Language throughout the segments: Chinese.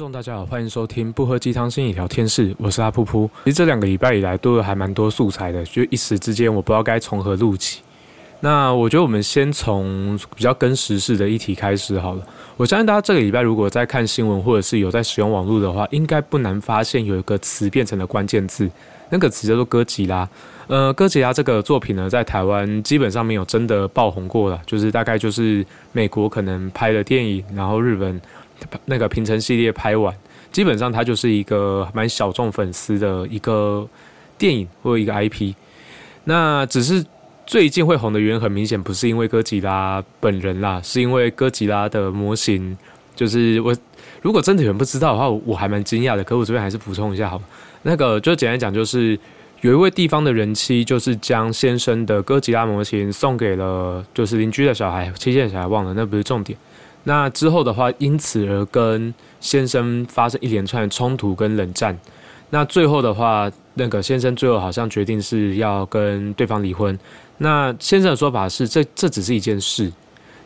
众大家好，欢迎收听不喝鸡汤心理聊天室，我是阿噗噗。其实这两个礼拜以来都有还蛮多素材的，就一时之间我不知道该从何录起。那我觉得我们先从比较跟时事的议题开始好了。我相信大家这个礼拜如果在看新闻或者是有在使用网络的话，应该不难发现有一个词变成了关键字，那个词叫做哥吉拉。呃，哥吉拉这个作品呢，在台湾基本上没有真的爆红过了，就是大概就是美国可能拍了电影，然后日本那个平成系列拍完，基本上它就是一个蛮小众粉丝的一个电影或者一个 IP。那只是。最近会红的原因很明显，不是因为哥吉拉本人啦，是因为哥吉拉的模型。就是我如果真的有人不知道的话，我还蛮惊讶的。可我这边还是补充一下，好，那个就简单讲，就是有一位地方的人妻，就是将先生的哥吉拉模型送给了就是邻居的小孩，妻的小孩忘了，那不是重点。那之后的话，因此而跟先生发生一连串冲突跟冷战。那最后的话，那个先生最后好像决定是要跟对方离婚。那先生的说法是，这这只是一件事，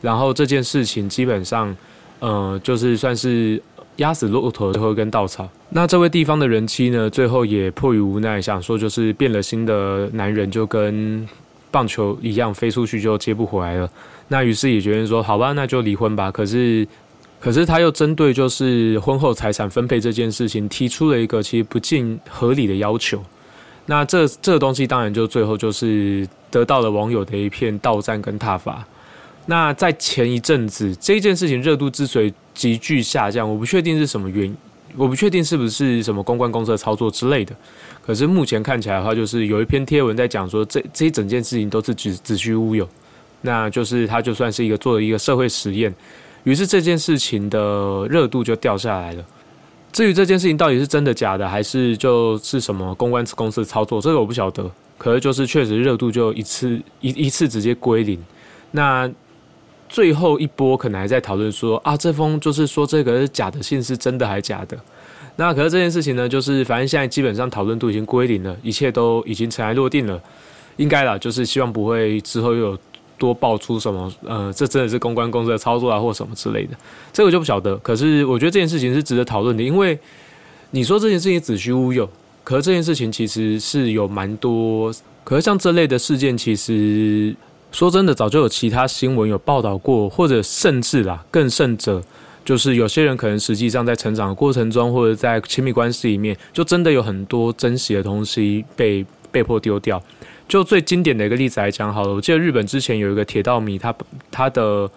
然后这件事情基本上，呃，就是算是压死骆驼最后一根稻草。那这位地方的人妻呢，最后也迫于无奈，想说就是变了心的男人就跟棒球一样飞出去就接不回来了。那于是也决定说，好吧，那就离婚吧。可是，可是他又针对就是婚后财产分配这件事情，提出了一个其实不尽合理的要求。那这这个东西当然就最后就是得到了网友的一片倒赞跟挞伐。那在前一阵子这件事情热度之所以急剧下降，我不确定是什么原因，我不确定是不是什么公关公司的操作之类的。可是目前看起来的话，就是有一篇贴文在讲说，这这一整件事情都是子子虚乌有。那就是他就算是一个做了一个社会实验，于是这件事情的热度就掉下来了。至于这件事情到底是真的假的，还是就是什么公关公司的操作，这个我不晓得。可是就是确实热度就一次一一次直接归零。那最后一波可能还在讨论说啊，这封就是说这个是假的信是真的还是假的？那可是这件事情呢，就是反正现在基本上讨论度已经归零了，一切都已经尘埃落定了，应该啦，就是希望不会之后又有。多爆出什么？呃，这真的是公关公司的操作啊，或什么之类的，这个就不晓得。可是我觉得这件事情是值得讨论的，因为你说这件事情子虚乌有，可是这件事情其实是有蛮多。可是像这类的事件，其实说真的，早就有其他新闻有报道过，或者甚至啦，更甚者，就是有些人可能实际上在成长的过程中，或者在亲密关系里面，就真的有很多珍惜的东西被被迫丢掉。就最经典的一个例子来讲好了，我记得日本之前有一个铁道迷，他他的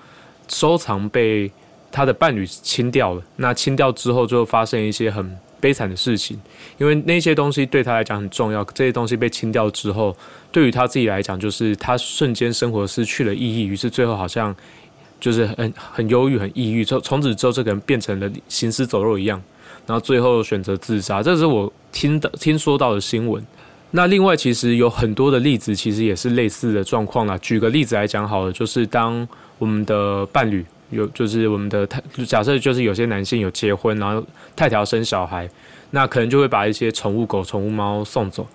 收藏被他的伴侣清掉了。那清掉之后，就发生一些很悲惨的事情，因为那些东西对他来讲很重要。这些东西被清掉之后，对于他自己来讲，就是他瞬间生活失去了意义。于是最后好像就是很很忧郁、很抑郁。从从此之后，这个人变成了行尸走肉一样，然后最后选择自杀。这是我听的听说到的新闻。那另外，其实有很多的例子，其实也是类似的状况啦。举个例子来讲好了，就是当我们的伴侣有，就是我们的太，假设就是有些男性有结婚，然后太太要生小孩，那可能就会把一些宠物狗、宠物猫送走。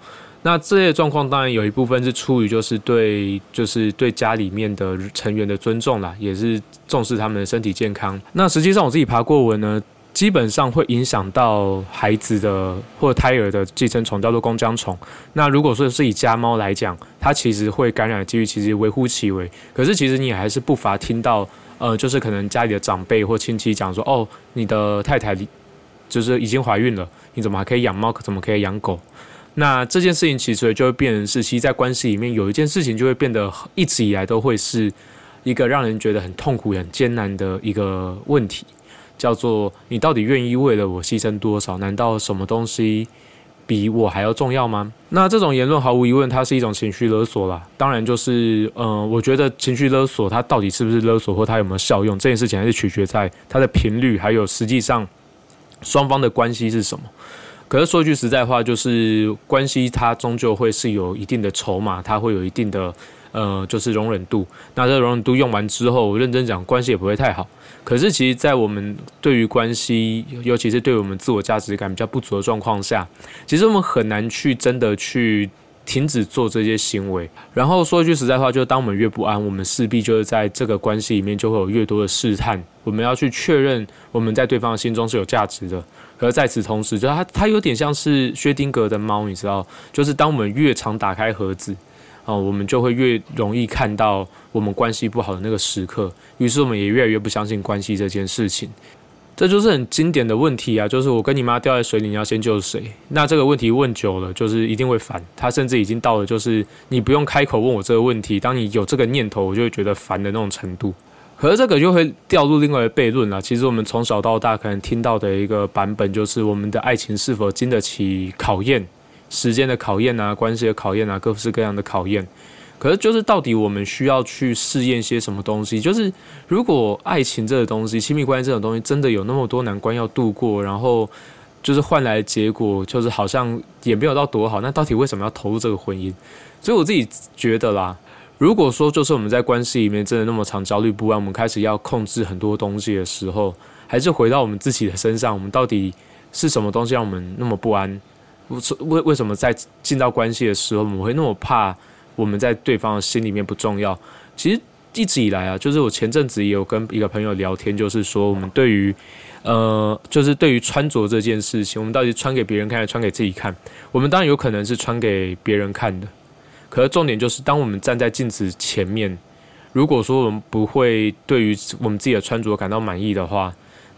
那这些状况当然有一部分是出于就是对，就是对家里面的成员的尊重啦，也是重视他们的身体健康。那实际上我自己爬过文呢。基本上会影响到孩子的或胎儿的寄生虫，叫做弓浆虫。那如果说是以家猫来讲，它其实会感染的几率其实微乎其微。可是其实你还是不乏听到，呃，就是可能家里的长辈或亲戚讲说，哦，你的太太就是已经怀孕了，你怎么还可以养猫？怎么可以养狗？那这件事情其实就会变成是，其实在关系里面有一件事情就会变得一直以来都会是一个让人觉得很痛苦、很艰难的一个问题。叫做你到底愿意为了我牺牲多少？难道什么东西比我还要重要吗？那这种言论毫无疑问，它是一种情绪勒索啦。当然，就是嗯，我觉得情绪勒索它到底是不是勒索，或它有没有效用，这件事情还是取决在它的频率，还有实际上双方的关系是什么。可是说句实在话，就是关系它终究会是有一定的筹码，它会有一定的。呃，就是容忍度。那这容忍度用完之后，认真讲，关系也不会太好。可是，其实，在我们对于关系，尤其是对我们自我价值感比较不足的状况下，其实我们很难去真的去停止做这些行为。然后说一句实在话，就是当我们越不安，我们势必就是在这个关系里面就会有越多的试探。我们要去确认我们在对方的心中是有价值的。而在此同时，就它它有点像是薛定谔的猫，你知道，就是当我们越常打开盒子，哦，我们就会越容易看到我们关系不好的那个时刻。于是我们也越来越不相信关系这件事情。这就是很经典的问题啊！就是我跟你妈掉在水里，你要先救谁？那这个问题问久了，就是一定会烦。他甚至已经到了，就是你不用开口问我这个问题，当你有这个念头，我就会觉得烦的那种程度。可是这个就会掉入另外的悖论了。其实我们从小到大可能听到的一个版本，就是我们的爱情是否经得起考验，时间的考验啊，关系的考验啊，各式各样的考验。可是，就是到底我们需要去试验些什么东西？就是如果爱情这个东西、亲密关系这种东西，真的有那么多难关要度过，然后就是换来的结果，就是好像也没有到多好。那到底为什么要投入这个婚姻？所以我自己觉得啦，如果说就是我们在关系里面真的那么长焦虑不安，我们开始要控制很多东西的时候，还是回到我们自己的身上，我们到底是什么东西让我们那么不安？为为什么在进到关系的时候，我们会那么怕？我们在对方的心里面不重要。其实一直以来啊，就是我前阵子也有跟一个朋友聊天，就是说我们对于呃，就是对于穿着这件事情，我们到底穿给别人看，还是穿给自己看？我们当然有可能是穿给别人看的。可是重点就是，当我们站在镜子前面，如果说我们不会对于我们自己的穿着感到满意的话，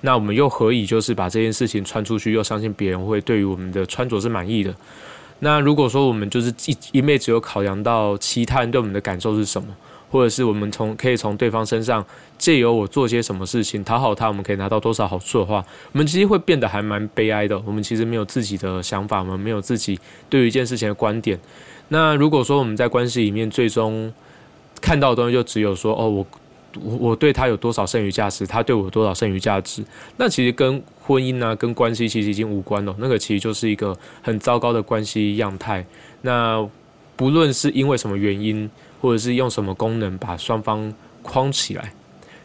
那我们又何以就是把这件事情穿出去，又相信别人会对于我们的穿着是满意的？那如果说我们就是一一昧只有考量到其他人对我们的感受是什么，或者是我们从可以从对方身上借由我做些什么事情讨好他，我们可以拿到多少好处的话，我们其实会变得还蛮悲哀的。我们其实没有自己的想法，我们没有自己对于一件事情的观点。那如果说我们在关系里面最终看到的东西就只有说哦我。我对他有多少剩余价值，他对我有多少剩余价值，那其实跟婚姻啊、跟关系其实已经无关了。那个其实就是一个很糟糕的关系样态。那不论是因为什么原因，或者是用什么功能把双方框起来，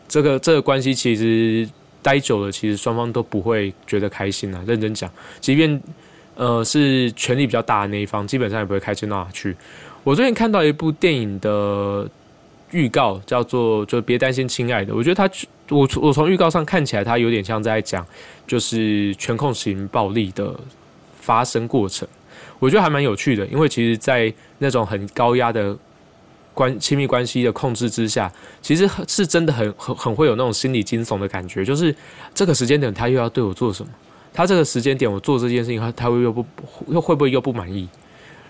这个这个关系其实待久了，其实双方都不会觉得开心啊。认真讲，即便呃是权力比较大的那一方，基本上也不会开心到哪去。我最近看到一部电影的。预告叫做就别担心，亲爱的。我觉得他，我我从预告上看起来，他有点像在讲就是全控型暴力的发生过程。我觉得还蛮有趣的，因为其实，在那种很高压的关亲密关系的控制之下，其实是真的很很很会有那种心理惊悚的感觉。就是这个时间点，他又要对我做什么？他这个时间点我做这件事情，他他会又不又会不会又不满意？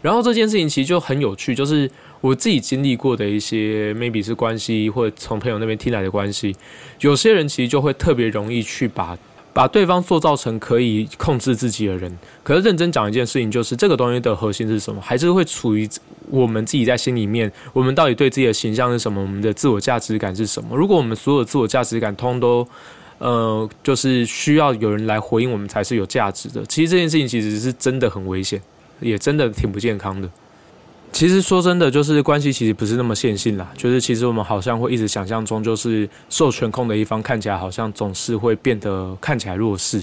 然后这件事情其实就很有趣，就是我自己经历过的一些，maybe 是关系，或者从朋友那边听来的关系。有些人其实就会特别容易去把把对方塑造成可以控制自己的人。可是认真讲一件事情，就是这个东西的核心是什么？还是会处于我们自己在心里面，我们到底对自己的形象是什么？我们的自我价值感是什么？如果我们所有自我价值感通都，呃，就是需要有人来回应我们才是有价值的。其实这件事情其实是真的很危险。也真的挺不健康的。其实说真的，就是关系其实不是那么线性啦。就是其实我们好像会一直想象中，就是受权控的一方看起来好像总是会变得看起来弱势。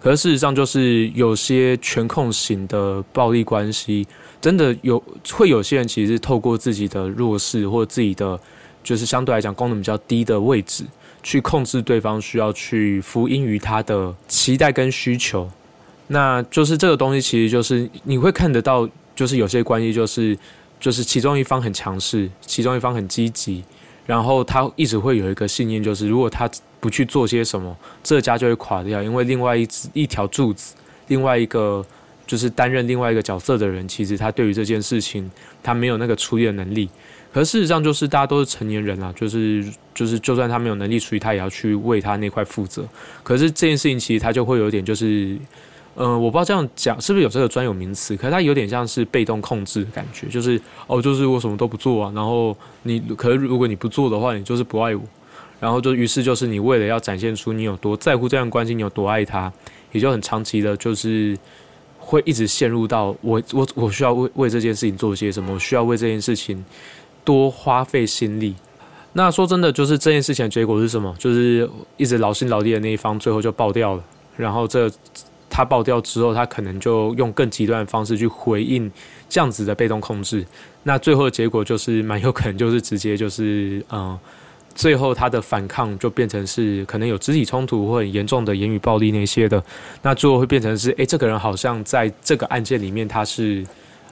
可是事实上，就是有些权控型的暴力关系，真的有会有些人其实是透过自己的弱势或自己的就是相对来讲功能比较低的位置，去控制对方，需要去服膺于他的期待跟需求。那就是这个东西，其实就是你会看得到，就是有些关系，就是就是其中一方很强势，其中一方很积极，然后他一直会有一个信念，就是如果他不去做些什么，这家就会垮掉，因为另外一一条柱子，另外一个就是担任另外一个角色的人，其实他对于这件事情，他没有那个处理的能力。可事实上，就是大家都是成年人啊，就是就是就算他没有能力处理，他也要去为他那块负责。可是这件事情，其实他就会有点就是。嗯，我不知道这样讲是不是有这个专有名词，可是它有点像是被动控制的感觉，就是哦，就是我什么都不做啊，然后你可是如果你不做的话，你就是不爱我，然后就于是就是你为了要展现出你有多在乎这段关系，你有多爱他，也就很长期的，就是会一直陷入到我我我需要为为这件事情做些什么，我需要为这件事情多花费心力。那说真的，就是这件事情的结果是什么？就是一直劳心劳力的那一方最后就爆掉了，然后这。它爆掉之后，它可能就用更极端的方式去回应这样子的被动控制。那最后的结果就是蛮有可能就是直接就是嗯，最后他的反抗就变成是可能有肢体冲突或很严重的言语暴力那些的。那最后会变成是，诶，这个人好像在这个案件里面他是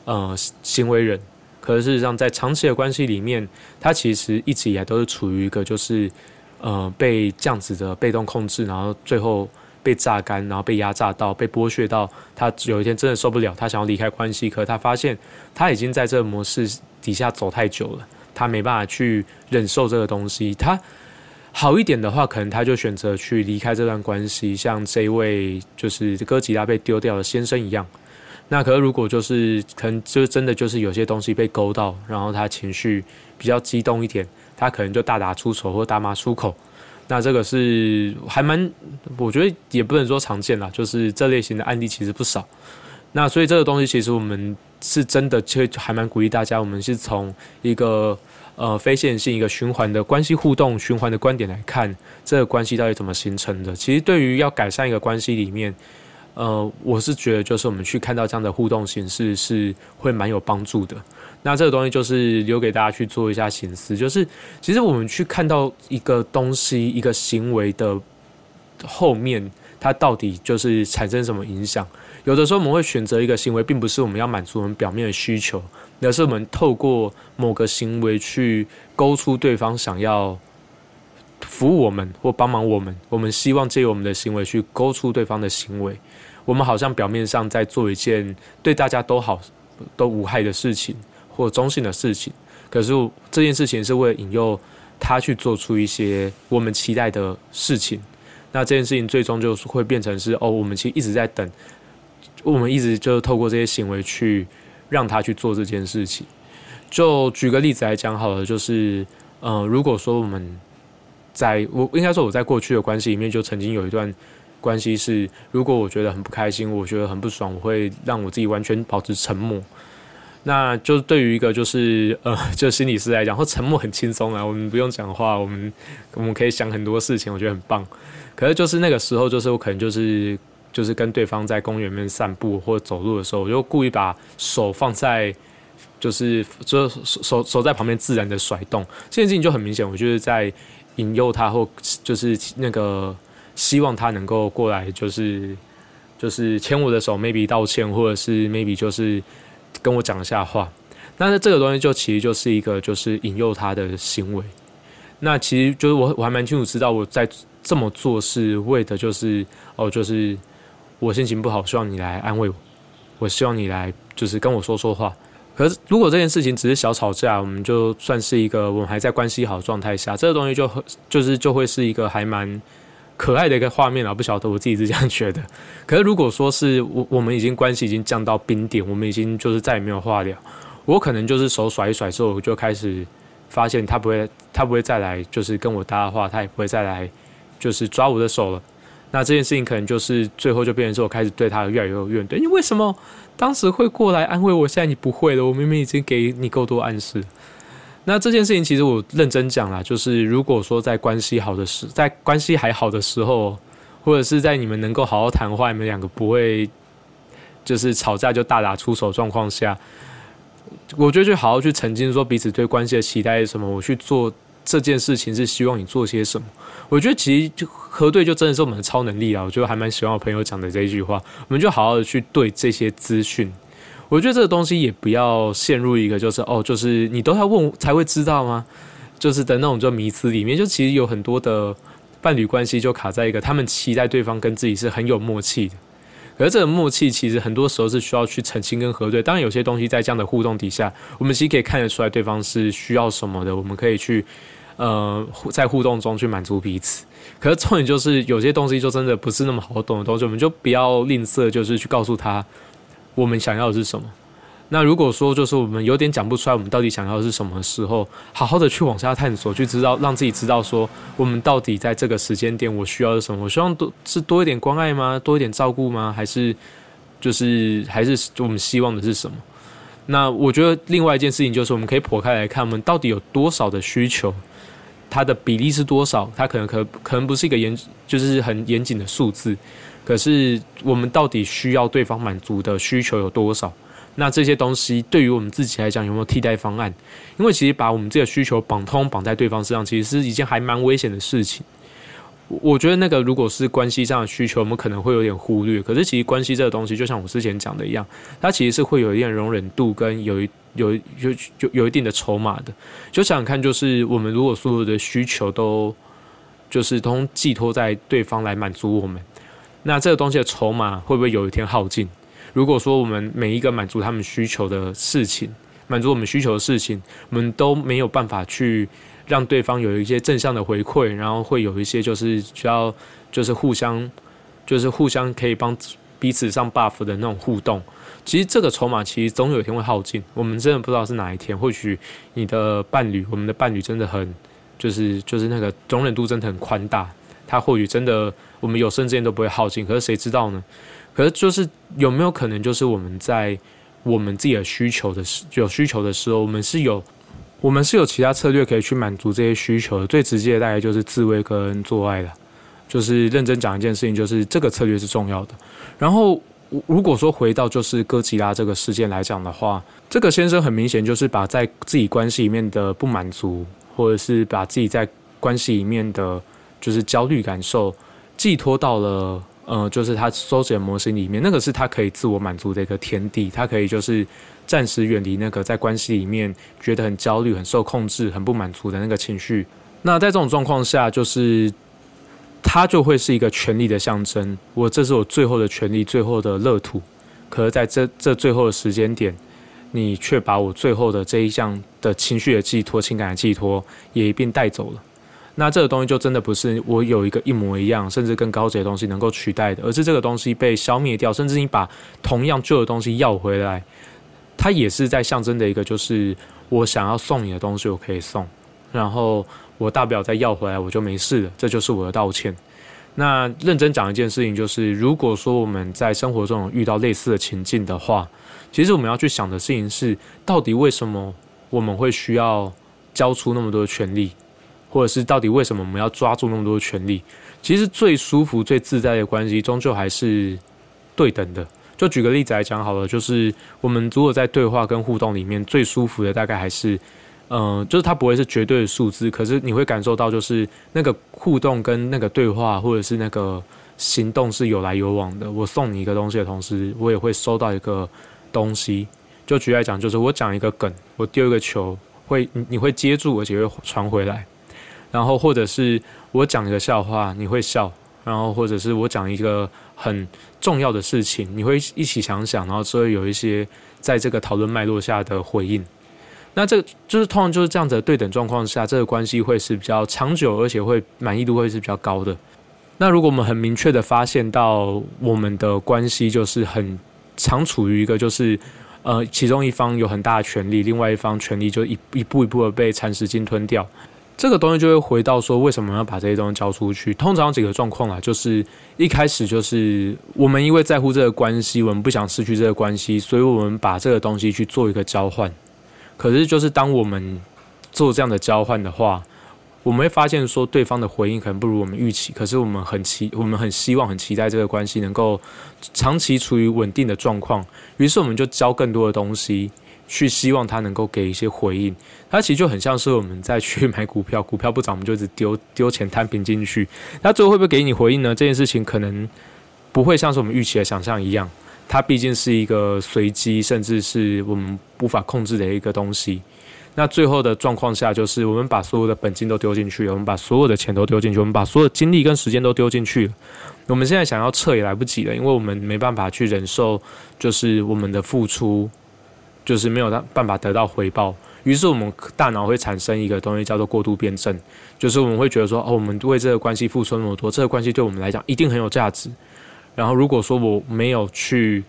呃行为人，可是事实上在长期的关系里面，他其实一直以来都是处于一个就是呃被这样子的被动控制，然后最后。被榨干，然后被压榨到，被剥削到，他有一天真的受不了，他想要离开关系，可他发现他已经在这个模式底下走太久了，他没办法去忍受这个东西。他好一点的话，可能他就选择去离开这段关系，像这位就是哥吉拉被丢掉的先生一样。那可是如果就是可能就真的就是有些东西被勾到，然后他情绪比较激动一点，他可能就大打出手或大骂出口。那这个是还蛮，我觉得也不能说常见啦，就是这类型的案例其实不少。那所以这个东西其实我们是真的，其实还蛮鼓励大家，我们是从一个呃非线性、一个循环的关系互动循环的观点来看，这个关系到底怎么形成的。其实对于要改善一个关系里面，呃，我是觉得就是我们去看到这样的互动形式是会蛮有帮助的。那这个东西就是留给大家去做一下心思，就是其实我们去看到一个东西、一个行为的后面，它到底就是产生什么影响？有的时候我们会选择一个行为，并不是我们要满足我们表面的需求，而是我们透过某个行为去勾出对方想要服务我们或帮忙我们。我们希望借由我们的行为去勾出对方的行为，我们好像表面上在做一件对大家都好、都无害的事情。或中性的事情，可是这件事情是为了引诱他去做出一些我们期待的事情。那这件事情最终就是会变成是哦，我们其实一直在等，我们一直就透过这些行为去让他去做这件事情。就举个例子来讲好了，就是呃，如果说我们在我应该说我在过去的关系里面就曾经有一段关系是，如果我觉得很不开心，我觉得很不爽，我会让我自己完全保持沉默。那就对于一个就是 呃，就心理师来讲，或沉默很轻松啊，我们不用讲话，我们我们可以想很多事情，我觉得很棒。可是就是那个时候，就是我可能就是就是跟对方在公园里面散步或走路的时候，我就故意把手放在就是就手手手在旁边自然的甩动，这件事情就很明显，我就是在引诱他或就是那个希望他能够过来，就是就是牵我的手，maybe 道歉，或者是 maybe 就是。跟我讲一下话，那这个东西就其实就是一个就是引诱他的行为。那其实就是我我还蛮清楚知道我在这么做是为的就是哦，就是我心情不好，希望你来安慰我，我希望你来就是跟我说说话。可是如果这件事情只是小吵架，我们就算是一个我们还在关系好状态下，这个东西就就是就会是一个还蛮。可爱的一个画面啊，不晓得我自己是这样觉得。可是如果说是我我们已经关系已经降到冰点，我们已经就是再也没有话聊，我可能就是手甩一甩之后，我就开始发现他不会他不会再来就是跟我搭话，他也不会再来就是抓我的手了。那这件事情可能就是最后就变成是我开始对他越来越有怨怼。你为什么当时会过来安慰我？现在你不会了，我明明已经给你够多暗示。那这件事情其实我认真讲啦，就是如果说在关系好的时，在关系还好的时候，或者是在你们能够好好谈话，你们两个不会就是吵架就大打出手状况下，我觉得就好好去澄清说彼此对关系的期待是什么，我去做这件事情是希望你做些什么。我觉得其实就核对就真的是我们的超能力啊！我觉得还蛮喜欢我朋友讲的这一句话，我们就好好的去对这些资讯。我觉得这个东西也不要陷入一个就是哦，就是你都要问才会知道吗？就是的那种就迷思里面，就其实有很多的伴侣关系就卡在一个他们期待对方跟自己是很有默契的，可是这个默契其实很多时候是需要去澄清跟核对。当然有些东西在这样的互动底下，我们其实可以看得出来对方是需要什么的，我们可以去呃在互动中去满足彼此。可是重点就是有些东西就真的不是那么好懂的东西，我们就不要吝啬，就是去告诉他。我们想要的是什么？那如果说就是我们有点讲不出来，我们到底想要的是什么时候，好好的去往下探索，去知道，让自己知道说，我们到底在这个时间点，我需要什么？我希望多是多一点关爱吗？多一点照顾吗？还是就是还是我们希望的是什么？那我觉得另外一件事情就是，我们可以剖开来看，我们到底有多少的需求，它的比例是多少？它可能可可能不是一个严，就是很严谨的数字。可是我们到底需要对方满足的需求有多少？那这些东西对于我们自己来讲有没有替代方案？因为其实把我们自己的需求绑通绑在对方身上，其实是一件还蛮危险的事情。我觉得那个如果是关系上的需求，我们可能会有点忽略。可是其实关系这个东西，就像我之前讲的一样，它其实是会有一点容忍度跟有一有有有有一定的筹码的。就想想看，就是我们如果所有的需求都就是都寄托在对方来满足我们，那这个东西的筹码会不会有一天耗尽？如果说我们每一个满足他们需求的事情，满足我们需求的事情，我们都没有办法去。让对方有一些正向的回馈，然后会有一些就是需要就是互相就是互相可以帮彼此上 buff 的那种互动。其实这个筹码其实总有一天会耗尽，我们真的不知道是哪一天。或许你的伴侣，我们的伴侣真的很就是就是那个容忍度真的很宽大，他或许真的我们有生之年都不会耗尽。可是谁知道呢？可是就是有没有可能就是我们在我们自己的需求的时有需求的时候，我们是有。我们是有其他策略可以去满足这些需求的，最直接的大概就是自慰跟做爱了。就是认真讲一件事情，就是这个策略是重要的。然后，如果说回到就是哥吉拉这个事件来讲的话，这个先生很明显就是把在自己关系里面的不满足，或者是把自己在关系里面的就是焦虑感受寄托到了。呃，就是他收集的模型里面，那个是他可以自我满足的一个天地，他可以就是暂时远离那个在关系里面觉得很焦虑、很受控制、很不满足的那个情绪。那在这种状况下，就是他就会是一个权力的象征。我这是我最后的权利、最后的乐土。可是在这这最后的时间点，你却把我最后的这一项的情绪的寄托、情感的寄托也一并带走了。那这个东西就真的不是我有一个一模一样，甚至更高级的东西能够取代的，而是这个东西被消灭掉，甚至你把同样旧的东西要回来，它也是在象征的一个，就是我想要送你的东西，我可以送，然后我大不了再要回来，我就没事了，这就是我的道歉。那认真讲一件事情，就是如果说我们在生活中遇到类似的情境的话，其实我们要去想的事情是，到底为什么我们会需要交出那么多权利？或者是到底为什么我们要抓住那么多权利？其实最舒服、最自在的关系，终究还是对等的。就举个例子来讲好了，就是我们如果在对话跟互动里面，最舒服的大概还是，嗯，就是它不会是绝对的数字，可是你会感受到，就是那个互动跟那个对话，或者是那个行动是有来有往的。我送你一个东西的同时，我也会收到一个东西。就举来讲，就是我讲一个梗，我丢一个球，会你会接住，而且会传回来。然后，或者是我讲一个笑话，你会笑；然后，或者是我讲一个很重要的事情，你会一起想想，然后就会有一些在这个讨论脉络下的回应。那这就是通常就是这样子的对等状况下，这个关系会是比较长久，而且会满意度会是比较高的。那如果我们很明确的发现到我们的关系就是很常处于一个就是呃，其中一方有很大的权利，另外一方权利就一一步一步的被蚕食鲸吞掉。这个东西就会回到说，为什么要把这些东西交出去？通常有几个状况啊，就是一开始就是我们因为在乎这个关系，我们不想失去这个关系，所以我们把这个东西去做一个交换。可是，就是当我们做这样的交换的话，我们会发现说，对方的回应可能不如我们预期。可是，我们很期，我们很希望、很期待这个关系能够长期处于稳定的状况。于是，我们就交更多的东西。去希望他能够给一些回应，他其实就很像是我们在去买股票，股票不涨，我们就一直丢 丢钱摊平进去，他最后会不会给你回应呢？这件事情可能不会像是我们预期的想象一样，它毕竟是一个随机，甚至是我们无法控制的一个东西。那最后的状况下，就是我们把所有的本金都丢进去，我们把所有的钱都丢进去，我们把所有精力跟时间都丢进去了。我们现在想要撤也来不及了，因为我们没办法去忍受，就是我们的付出。就是没有办法得到回报，于是我们大脑会产生一个东西叫做过度辩证，就是我们会觉得说，哦，我们为这个关系付出那么多，这个关系对我们来讲一定很有价值。然后如果说我没有去，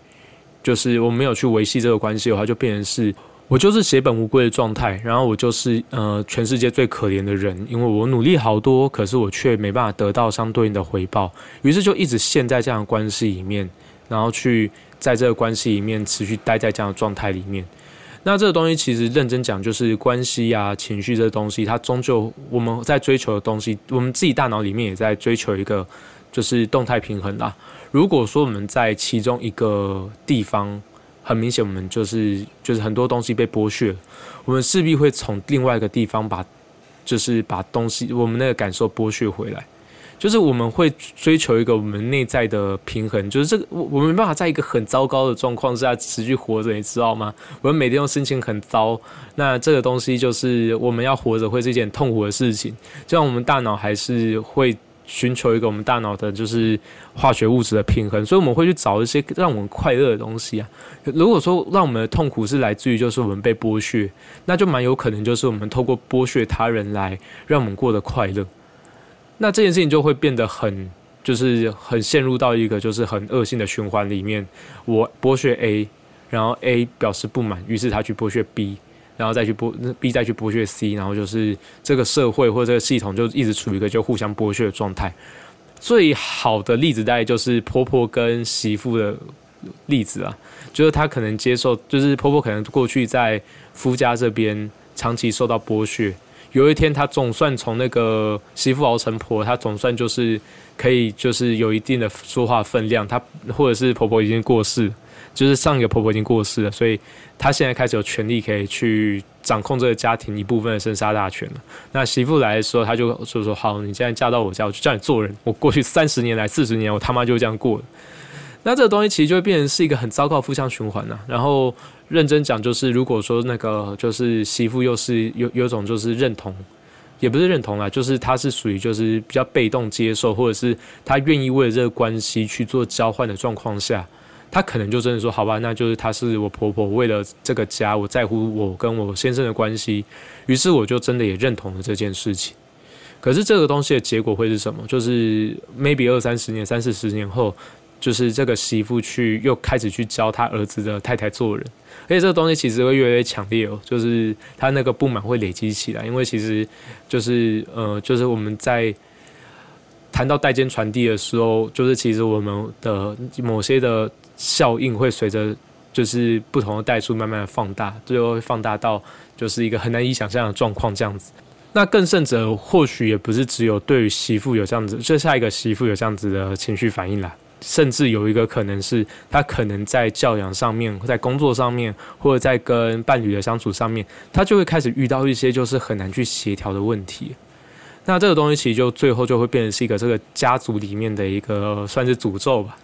就是我没有去维系这个关系的话，就变成是我就是血本无归的状态，然后我就是呃全世界最可怜的人，因为我努力好多，可是我却没办法得到相对应的回报，于是就一直陷在这样的关系里面，然后去。在这个关系里面持续待在这样的状态里面，那这个东西其实认真讲，就是关系啊、情绪这东西，它终究我们在追求的东西，我们自己大脑里面也在追求一个就是动态平衡啦。如果说我们在其中一个地方，很明显我们就是就是很多东西被剥削，我们势必会从另外一个地方把就是把东西我们那个感受剥削回来。就是我们会追求一个我们内在的平衡，就是这个我我没办法在一个很糟糕的状况下持续活着，你知道吗？我们每天都心情很糟，那这个东西就是我们要活着会是一件痛苦的事情。就像我们大脑还是会寻求一个我们大脑的就是化学物质的平衡，所以我们会去找一些让我们快乐的东西啊。如果说让我们的痛苦是来自于就是我们被剥削，那就蛮有可能就是我们透过剥削他人来让我们过得快乐。那这件事情就会变得很，就是很陷入到一个就是很恶性的循环里面。我剥削 A，然后 A 表示不满，于是他去剥削 B，然后再去剥 B 再去剥削 C，然后就是这个社会或者这个系统就一直处于一个就互相剥削的状态。最好的例子大概就是婆婆跟媳妇的例子啊，就是她可能接受，就是婆婆可能过去在夫家这边长期受到剥削。有一天，她总算从那个媳妇熬成婆，她总算就是可以，就是有一定的说话分量。她或者是婆婆已经过世，就是上一个婆婆已经过世了，所以她现在开始有权利可以去掌控这个家庭一部分的生杀大权了。那媳妇来的时候，她就说说好，你现在嫁到我家，我就叫你做人。我过去三十年来、四十年，我他妈就这样过。那这个东西其实就会变成是一个很糟糕的负向循环呐。然后认真讲，就是如果说那个就是媳妇又是有有种就是认同，也不是认同啦，就是她是属于就是比较被动接受，或者是她愿意为了这个关系去做交换的状况下，她可能就真的说好吧，那就是她是我婆婆，为了这个家，我在乎我跟我先生的关系，于是我就真的也认同了这件事情。可是这个东西的结果会是什么？就是 maybe 二三十年、三四十年后。就是这个媳妇去又开始去教他儿子的太太做人，而且这个东西其实会越来越强烈哦。就是他那个不满会累积起来，因为其实就是呃，就是我们在谈到代间传递的时候，就是其实我们的某些的效应会随着就是不同的代数慢慢的放大，最后会放大到就是一个很难以想象的状况这样子。那更甚者，或许也不是只有对于媳妇有这样子，就下一个媳妇有这样子的情绪反应啦。甚至有一个可能是，他可能在教养上面，在工作上面，或者在跟伴侣的相处上面，他就会开始遇到一些就是很难去协调的问题。那这个东西其实就最后就会变成是一个这个家族里面的一个算是诅咒吧。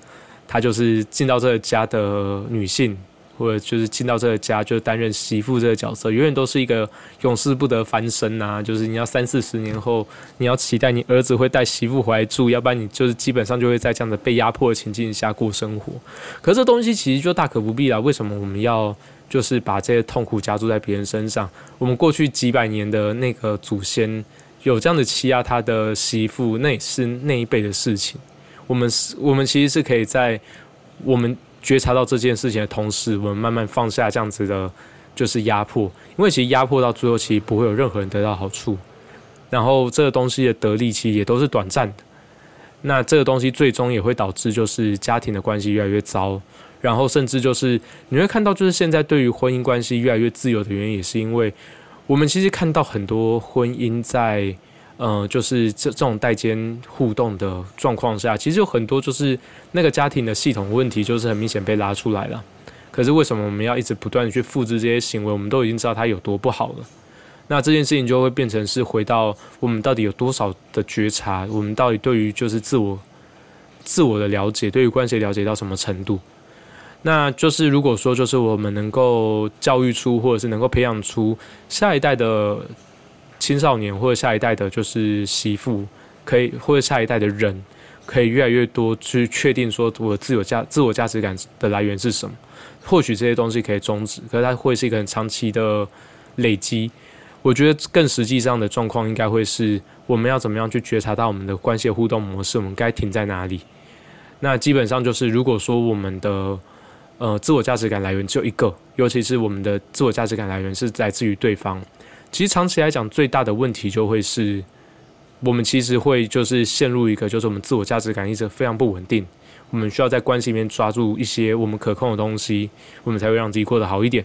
他就是进到这个家的女性。或者就是进到这个家，就担任媳妇这个角色，永远都是一个永世不得翻身呐。就是你要三四十年后，你要期待你儿子会带媳妇回来住，要不然你就是基本上就会在这样的被压迫的情境下过生活。可这东西其实就大可不必了。为什么我们要就是把这些痛苦加注在别人身上？我们过去几百年的那个祖先有这样的欺压他的媳妇，那也是那一辈的事情。我们是，我们其实是可以在我们。觉察到这件事情的同时，我们慢慢放下这样子的，就是压迫。因为其实压迫到最后，其实不会有任何人得到好处。然后这个东西的得利，其实也都是短暂的。那这个东西最终也会导致，就是家庭的关系越来越糟。然后甚至就是你会看到，就是现在对于婚姻关系越来越自由的原因，也是因为我们其实看到很多婚姻在。呃，就是这这种代间互动的状况下，其实有很多就是那个家庭的系统问题，就是很明显被拉出来了。可是为什么我们要一直不断的去复制这些行为？我们都已经知道它有多不好了。那这件事情就会变成是回到我们到底有多少的觉察？我们到底对于就是自我自我的了解，对于关系了解到什么程度？那就是如果说就是我们能够教育出，或者是能够培养出下一代的。青少年或者下一代的，就是媳妇，可以或者下一代的人，可以越来越多去确定说，我自有价、自我价值感的来源是什么？或许这些东西可以终止，可是它会是一个很长期的累积。我觉得更实际上的状况，应该会是我们要怎么样去觉察到我们的关系互动模式，我们该停在哪里？那基本上就是，如果说我们的呃自我价值感来源只有一个，尤其是我们的自我价值感来源是来自于对方。其实长期来讲，最大的问题就会是，我们其实会就是陷入一个，就是我们自我价值感一直非常不稳定。我们需要在关系里面抓住一些我们可控的东西，我们才会让自己过得好一点。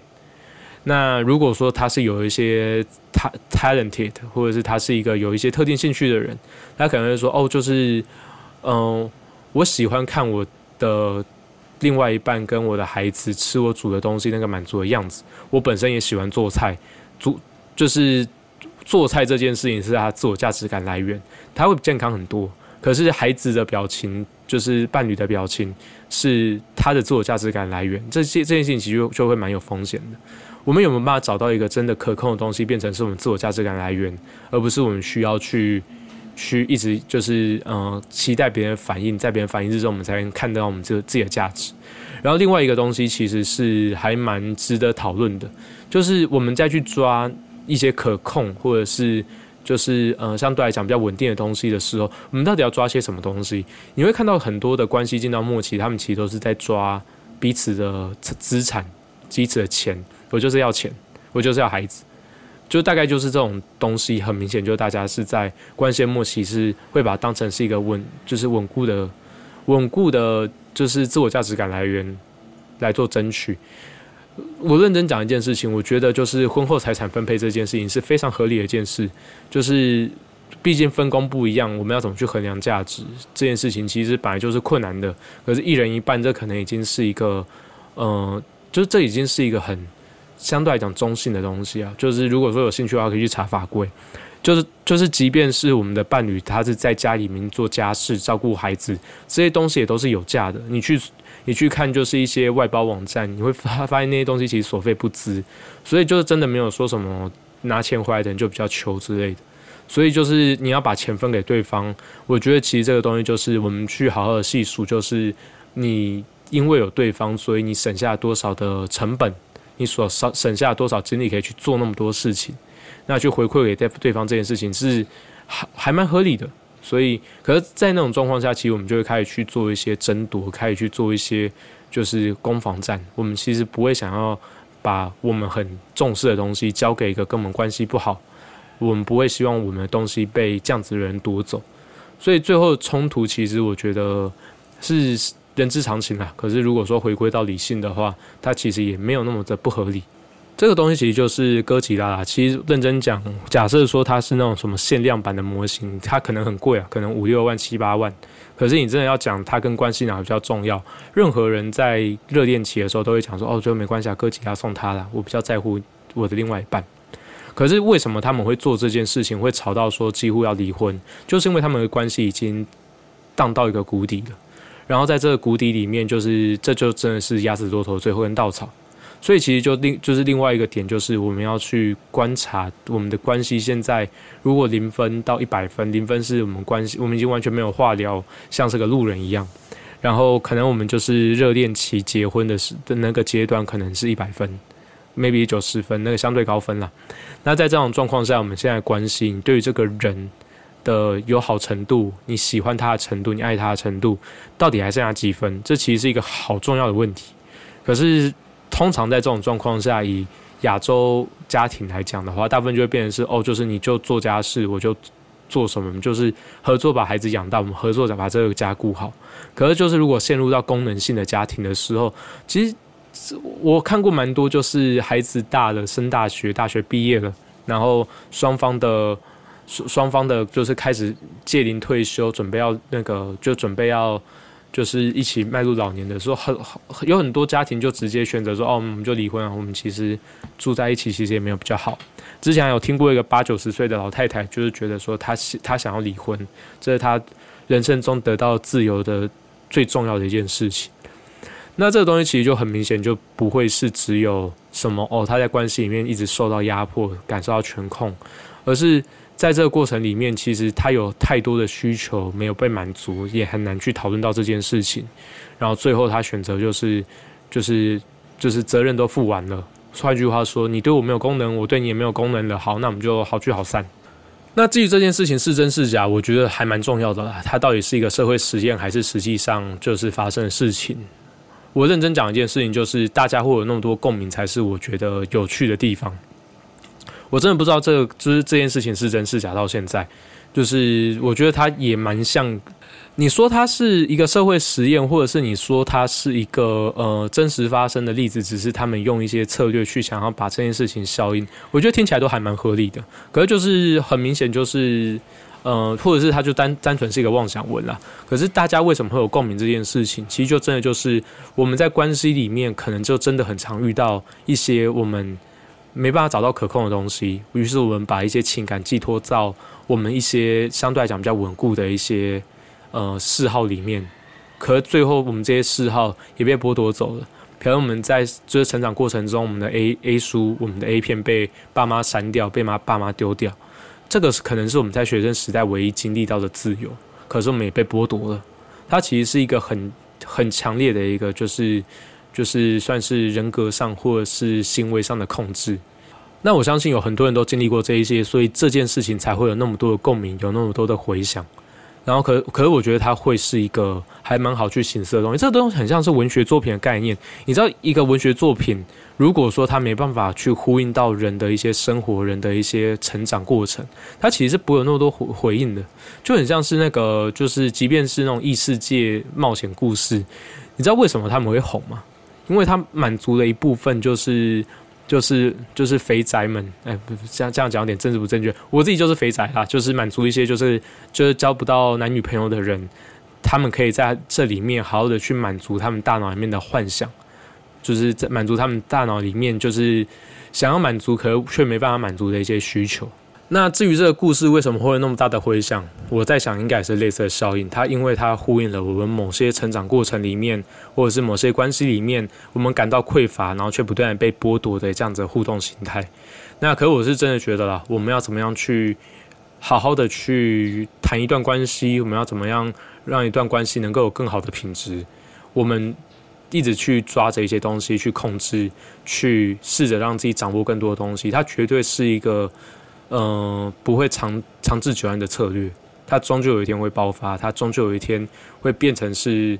那如果说他是有一些他 talented，或者是他是一个有一些特定兴趣的人，他可能会说：“哦，就是嗯，我喜欢看我的另外一半跟我的孩子吃我煮的东西那个满足的样子。我本身也喜欢做菜，煮就是做菜这件事情是他自我价值感来源，他会健康很多。可是孩子的表情，就是伴侣的表情，是他的自我价值感来源。这些这件事情其实就会蛮有风险的。我们有没有办法找到一个真的可控的东西，变成是我们自我价值感来源，而不是我们需要去去一直就是嗯期待别人反应，在别人反应之中，我们才能看到我们这自己的价值。然后另外一个东西其实是还蛮值得讨论的，就是我们再去抓一些可控或者是。就是呃，相对来讲比较稳定的东西的时候，我们到底要抓些什么东西？你会看到很多的关系进到末期，他们其实都是在抓彼此的资产、彼此的钱。我就是要钱，我就是要孩子，就大概就是这种东西。很明显，就大家是在关系末期是会把它当成是一个稳，就是稳固的、稳固的，就是自我价值感来源来做争取。我认真讲一件事情，我觉得就是婚后财产分配这件事情是非常合理的一件事。就是毕竟分工不一样，我们要怎么去衡量价值这件事情，其实本来就是困难的。可是，一人一半，这可能已经是一个，呃，就是这已经是一个很相对来讲中性的东西啊。就是如果说有兴趣的话，可以去查法规。就是就是，即便是我们的伴侣，他是在家里面做家事、照顾孩子，这些东西也都是有价的。你去你去看，就是一些外包网站，你会发发现那些东西其实所费不赀，所以就是真的没有说什么拿钱回来的人就比较穷之类的。所以就是你要把钱分给对方，我觉得其实这个东西就是我们去好好的细数，就是你因为有对方，所以你省下多少的成本，你所省省下多少精力可以去做那么多事情，那去回馈给对对方这件事情是还还蛮合理的。所以，可是，在那种状况下，其实我们就会开始去做一些争夺，开始去做一些就是攻防战。我们其实不会想要把我们很重视的东西交给一个跟我们关系不好，我们不会希望我们的东西被这样子的人夺走。所以，最后冲突其实我觉得是人之常情啦。可是，如果说回归到理性的话，它其实也没有那么的不合理。这个东西其实就是哥吉拉啦。其实认真讲，假设说它是那种什么限量版的模型，它可能很贵啊，可能五六万、七八万。可是你真的要讲它跟关系哪个比较重要，任何人在热恋期的时候都会讲说：“哦，最后没关系啊，哥吉拉送他了，我比较在乎我的另外一半。”可是为什么他们会做这件事情，会吵到说几乎要离婚？就是因为他们的关系已经荡到一个谷底了。然后在这个谷底里面，就是这就真的是压死骆驼最后一根稻草。所以其实就另就是另外一个点，就是我们要去观察我们的关系。现在如果零分到一百分，零分是我们关系，我们已经完全没有话聊，像是个路人一样。然后可能我们就是热恋期结婚的时的那个阶段，可能是一百分，maybe 九十分，那个相对高分了。那在这种状况下，我们现在关心对于这个人的友好程度，你喜欢他的程度，你爱他的程度，到底还剩下几分？这其实是一个好重要的问题。可是。通常在这种状况下，以亚洲家庭来讲的话，大部分就会变成是哦，就是你就做家事，我就做什么，就是合作把孩子养大，我们合作把这个家顾好。可是，就是如果陷入到功能性的家庭的时候，其实我看过蛮多，就是孩子大了，升大学，大学毕业了，然后双方的双方的，就是开始届龄退休，准备要那个，就准备要。就是一起迈入老年的时候，很很有很多家庭就直接选择说：“哦，我们就离婚啊！我们其实住在一起，其实也没有比较好。”之前有听过一个八九十岁的老太太，就是觉得说她她想要离婚，这是她人生中得到自由的最重要的一件事情。那这个东西其实就很明显，就不会是只有什么哦，她在关系里面一直受到压迫，感受到全控，而是。在这个过程里面，其实他有太多的需求没有被满足，也很难去讨论到这件事情。然后最后他选择就是，就是就是责任都负完了。换句话说，你对我没有功能，我对你也没有功能了。好，那我们就好聚好散。那至于这件事情是真是假，我觉得还蛮重要的啦。它到底是一个社会实验，还是实际上就是发生的事情？我认真讲一件事情，就是大家会有那么多共鸣，才是我觉得有趣的地方。我真的不知道这个就是这件事情是真是假。到现在，就是我觉得它也蛮像，你说它是一个社会实验，或者是你说它是一个呃真实发生的例子，只是他们用一些策略去想要把这件事情消音，我觉得听起来都还蛮合理的。可是就是很明显，就是呃，或者是它就单单纯是一个妄想文啦。可是大家为什么会有共鸣这件事情？其实就真的就是我们在关系里面，可能就真的很常遇到一些我们没办法找到可控的东西，于是我们把一些情感寄托到我们一些相对来讲比较稳固的一些呃嗜好里面，可最后我们这些嗜好也被剥夺走了。可能我们在就是成长过程中，我们的 A A 书、我们的 A 片被爸妈删掉，被妈爸妈丢掉。这个是可能是我们在学生时代唯一经历到的自由，可是我们也被剥夺了。它其实是一个很很强烈的一个，就是就是算是人格上或者是行为上的控制。那我相信有很多人都经历过这一些，所以这件事情才会有那么多的共鸣，有那么多的回响。然后可可是我觉得它会是一个还蛮好去形式的东西。这个东西很像是文学作品的概念。你知道，一个文学作品。如果说它没办法去呼应到人的一些生活、人的一些成长过程，它其实是不会有那么多回回应的，就很像是那个，就是即便是那种异世界冒险故事，你知道为什么他们会红吗？因为他满足了一部分，就是就是就是肥宅们，哎，这样这样讲有点政治不正确，我自己就是肥宅啦，就是满足一些就是就是交不到男女朋友的人，他们可以在这里面好好的去满足他们大脑里面的幻想。就是在满足他们大脑里面就是想要满足，可却没办法满足的一些需求。那至于这个故事为什么会有那么大的回响，我在想应该是类似的效应。它因为它呼应了我们某些成长过程里面，或者是某些关系里面，我们感到匮乏，然后却不断被剥夺的这样子互动形态。那可我是真的觉得啦，我们要怎么样去好好的去谈一段关系？我们要怎么样让一段关系能够有更好的品质？我们。一直去抓着一些东西去控制，去试着让自己掌握更多的东西，它绝对是一个，嗯，不会长长治久安的策略。它终究有一天会爆发，它终究有一天会变成是，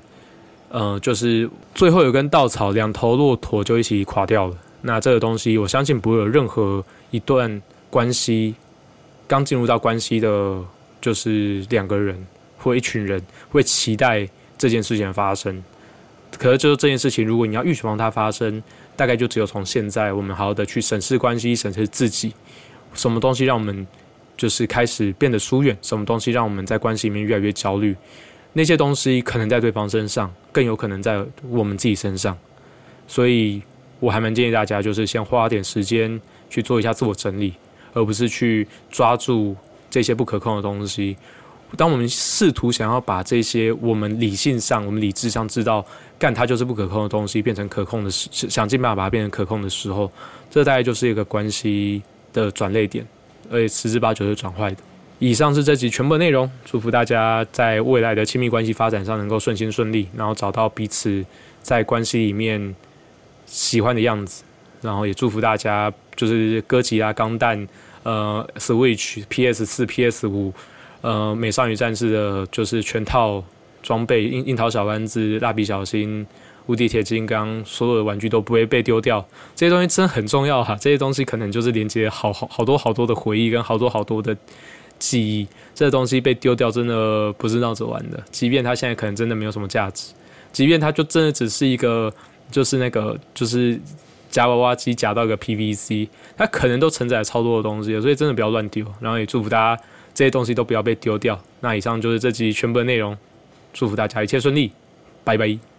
呃，就是最后有根稻草，两头骆驼就一起垮掉了。那这个东西，我相信不会有任何一段关系刚进入到关系的，就是两个人或一群人会期待这件事情发生。可是，就是这件事情，如果你要预防它发生，大概就只有从现在，我们好好的去审视关系，审视自己，什么东西让我们就是开始变得疏远，什么东西让我们在关系里面越来越焦虑，那些东西可能在对方身上，更有可能在我们自己身上。所以，我还蛮建议大家，就是先花点时间去做一下自我整理，而不是去抓住这些不可控的东西。当我们试图想要把这些我们理性上、我们理智上知道干它就是不可控的东西变成可控的时，想尽办法把它变成可控的时候，这大概就是一个关系的转泪点，而且十之八九是转坏的。以上是这集全部内容，祝福大家在未来的亲密关系发展上能够顺心顺利，然后找到彼此在关系里面喜欢的样子，然后也祝福大家就是哥吉拉、钢弹、呃，Switch、PS 四、PS 五。呃，美少女战士的就是全套装备，樱樱桃小丸子、蜡笔小新、无敌铁金刚，所有的玩具都不会被丢掉。这些东西真的很重要哈，这些东西可能就是连接好好好多好多的回忆跟好多好多的记忆。这些东西被丢掉，真的不是闹着玩的。即便它现在可能真的没有什么价值，即便它就真的只是一个，就是那个就是夹娃娃机夹到一个 PVC，它可能都承载超多的东西，所以真的不要乱丢。然后也祝福大家。这些东西都不要被丢掉。那以上就是这集全部的内容，祝福大家一切顺利，拜拜。